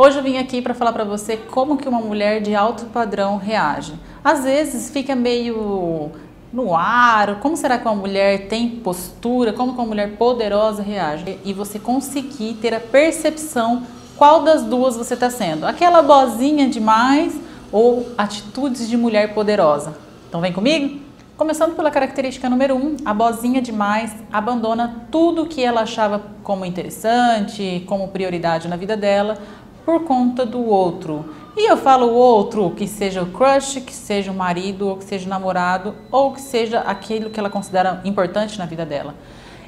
Hoje eu vim aqui para falar para você como que uma mulher de alto padrão reage. Às vezes fica meio no ar, como será que uma mulher tem postura, como que uma mulher poderosa reage e você conseguir ter a percepção qual das duas você está sendo, aquela bozinha demais ou atitudes de mulher poderosa. Então vem comigo? Começando pela característica número um, a bozinha demais abandona tudo que ela achava como interessante, como prioridade na vida dela, por conta do outro. E eu falo outro, que seja o crush, que seja o marido, ou que seja o namorado, ou que seja aquilo que ela considera importante na vida dela.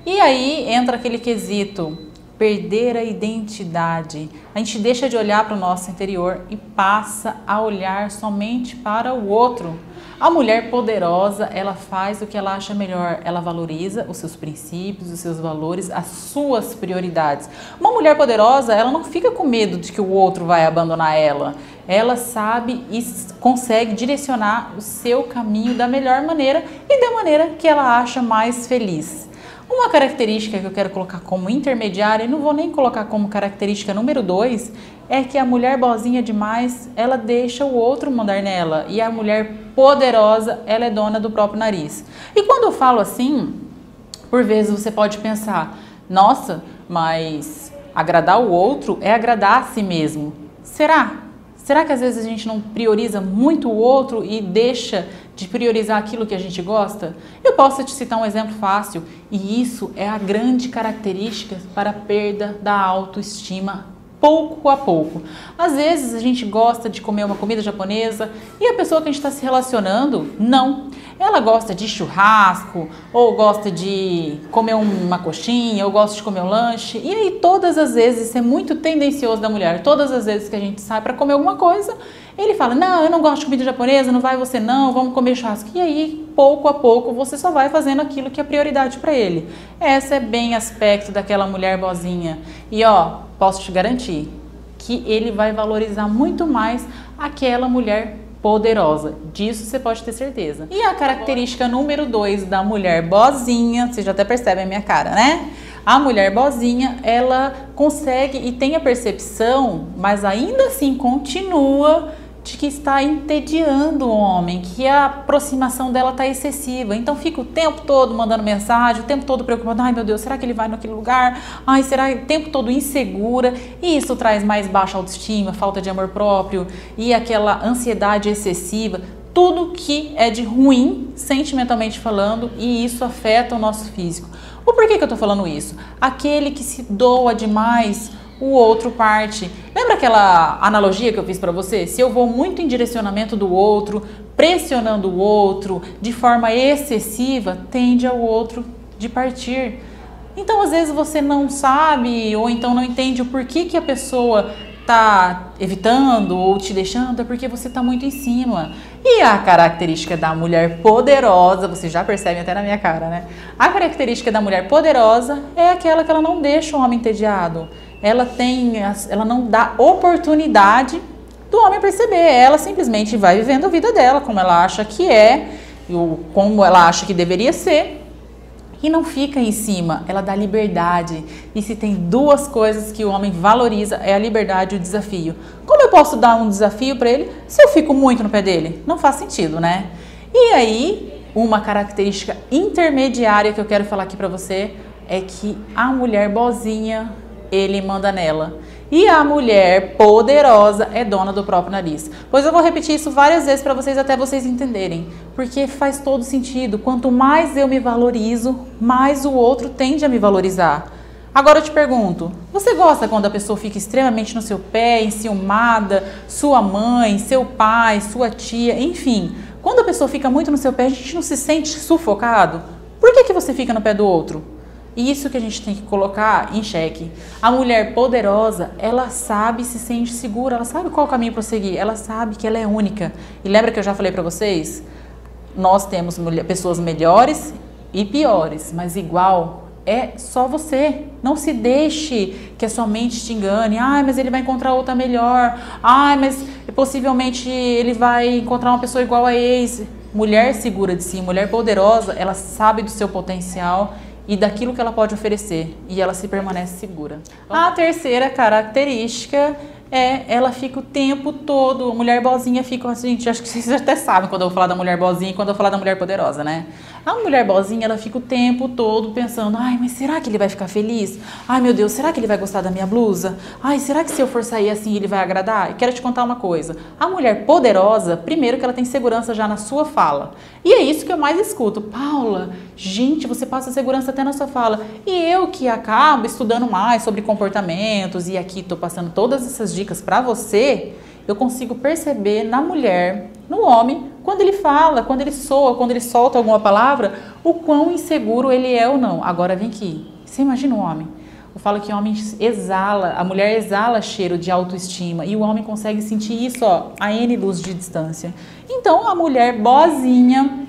E aí entra aquele quesito, perder a identidade. A gente deixa de olhar para o nosso interior e passa a olhar somente para o outro. A mulher poderosa, ela faz o que ela acha melhor, ela valoriza os seus princípios, os seus valores, as suas prioridades. Uma mulher poderosa, ela não fica com medo de que o outro vai abandonar ela. Ela sabe e consegue direcionar o seu caminho da melhor maneira e da maneira que ela acha mais feliz. Uma característica que eu quero colocar como intermediária, e não vou nem colocar como característica número dois, é que a mulher bozinha demais, ela deixa o outro mandar nela. E a mulher poderosa, ela é dona do próprio nariz. E quando eu falo assim, por vezes você pode pensar, nossa, mas agradar o outro é agradar a si mesmo. Será? Será que às vezes a gente não prioriza muito o outro e deixa de priorizar aquilo que a gente gosta? Eu posso te citar um exemplo fácil, e isso é a grande característica para a perda da autoestima pouco a pouco. Às vezes a gente gosta de comer uma comida japonesa e a pessoa que a gente está se relacionando, não. Ela gosta de churrasco, ou gosta de comer uma coxinha, ou gosta de comer um lanche. E aí, todas as vezes, isso é muito tendencioso da mulher. Todas as vezes que a gente sai para comer alguma coisa, ele fala: Não, eu não gosto de comida japonesa, não vai você não, vamos comer churrasco. E aí, pouco a pouco, você só vai fazendo aquilo que é prioridade para ele. Essa é bem aspecto daquela mulher bozinha. E ó, posso te garantir que ele vai valorizar muito mais aquela mulher poderosa. Disso você pode ter certeza. E a característica número dois da mulher bozinha, você já até percebe a minha cara, né? A mulher bozinha, ela consegue e tem a percepção, mas ainda assim continua de que está entediando o homem, que a aproximação dela está excessiva. Então fica o tempo todo mandando mensagem, o tempo todo preocupado, ai meu Deus, será que ele vai naquele lugar? Ai, será o tempo todo insegura? E isso traz mais baixa autoestima, falta de amor próprio e aquela ansiedade excessiva. Tudo que é de ruim, sentimentalmente falando, e isso afeta o nosso físico. O porquê que eu estou falando isso? Aquele que se doa demais o outro parte. Aquela analogia que eu fiz para você? Se eu vou muito em direcionamento do outro, pressionando o outro de forma excessiva, tende ao outro de partir. Então, às vezes você não sabe ou então não entende o porquê que a pessoa está evitando ou te deixando, é porque você está muito em cima. E a característica da mulher poderosa, você já percebe até na minha cara, né? A característica da mulher poderosa é aquela que ela não deixa o homem entediado ela tem, ela não dá oportunidade do homem perceber. Ela simplesmente vai vivendo a vida dela como ela acha que é, como ela acha que deveria ser. E não fica em cima, ela dá liberdade. E se tem duas coisas que o homem valoriza, é a liberdade e o desafio. Como eu posso dar um desafio para ele se eu fico muito no pé dele? Não faz sentido, né? E aí, uma característica intermediária que eu quero falar aqui para você é que a mulher bozinha, ele manda nela. E a mulher poderosa é dona do próprio nariz. Pois eu vou repetir isso várias vezes para vocês até vocês entenderem, porque faz todo sentido. Quanto mais eu me valorizo, mais o outro tende a me valorizar. Agora eu te pergunto, você gosta quando a pessoa fica extremamente no seu pé, enciumada, sua mãe, seu pai, sua tia, enfim, quando a pessoa fica muito no seu pé, a gente não se sente sufocado? Por que, que você fica no pé do outro? Isso que a gente tem que colocar em xeque. A mulher poderosa, ela sabe, se sente segura, ela sabe qual caminho prosseguir, ela sabe que ela é única. E lembra que eu já falei para vocês? Nós temos pessoas melhores e piores, mas igual é só você. Não se deixe que a sua mente te engane. Ai, mas ele vai encontrar outra melhor. Ai, mas possivelmente ele vai encontrar uma pessoa igual a ex. Mulher segura de si, mulher poderosa, ela sabe do seu potencial e daquilo que ela pode oferecer e ela se permanece segura. A terceira característica É, ela fica o tempo todo, a mulher boazinha fica assim, gente, acho que vocês até sabem quando eu vou falar da mulher boazinha e quando eu vou falar da mulher poderosa, né? A mulher boazinha, ela fica o tempo todo pensando, ai, mas será que ele vai ficar feliz? Ai, meu Deus, será que ele vai gostar da minha blusa? Ai, será que se eu for sair assim ele vai agradar? E quero te contar uma coisa, a mulher poderosa, primeiro que ela tem segurança já na sua fala. E é isso que eu mais escuto. Paula, gente, você passa segurança até na sua fala. E eu que acabo estudando mais sobre comportamentos e aqui tô passando todas essas dicas para você, eu consigo perceber na mulher, no homem, quando ele fala, quando ele soa, quando ele solta alguma palavra, o quão inseguro ele é ou não. Agora vem aqui. Você imagina um homem? Eu falo que o homem exala, a mulher exala cheiro de autoestima e o homem consegue sentir isso ó, a N luz de distância. Então a mulher boazinha,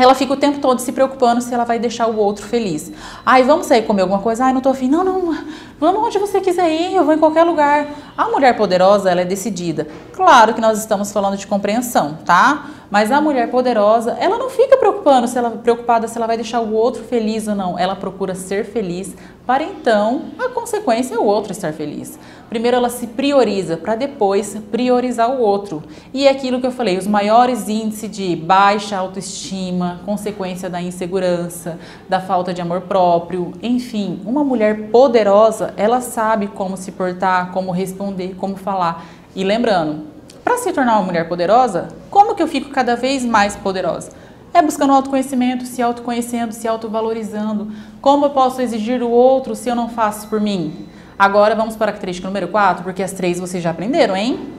ela fica o tempo todo se preocupando se ela vai deixar o outro feliz. Ai, vamos sair comer alguma coisa? Ai, não tô afim. Não, não, vamos onde você quiser ir, eu vou em qualquer lugar. A mulher poderosa, ela é decidida. Claro que nós estamos falando de compreensão, tá? Mas a mulher poderosa, ela não fica preocupando se ela, preocupada se ela vai deixar o outro feliz ou não. Ela procura ser feliz para então a consequência é o outro estar feliz. Primeiro ela se prioriza para depois priorizar o outro. E é aquilo que eu falei, os maiores índices de baixa autoestima, consequência da insegurança, da falta de amor próprio, enfim, uma mulher poderosa, ela sabe como se portar, como responder, como falar. E lembrando, para se tornar uma mulher poderosa, como que eu fico cada vez mais poderosa? É buscando autoconhecimento, se autoconhecendo, se autovalorizando. Como eu posso exigir do outro se eu não faço por mim? Agora vamos para a característica número 4, porque as três vocês já aprenderam, hein?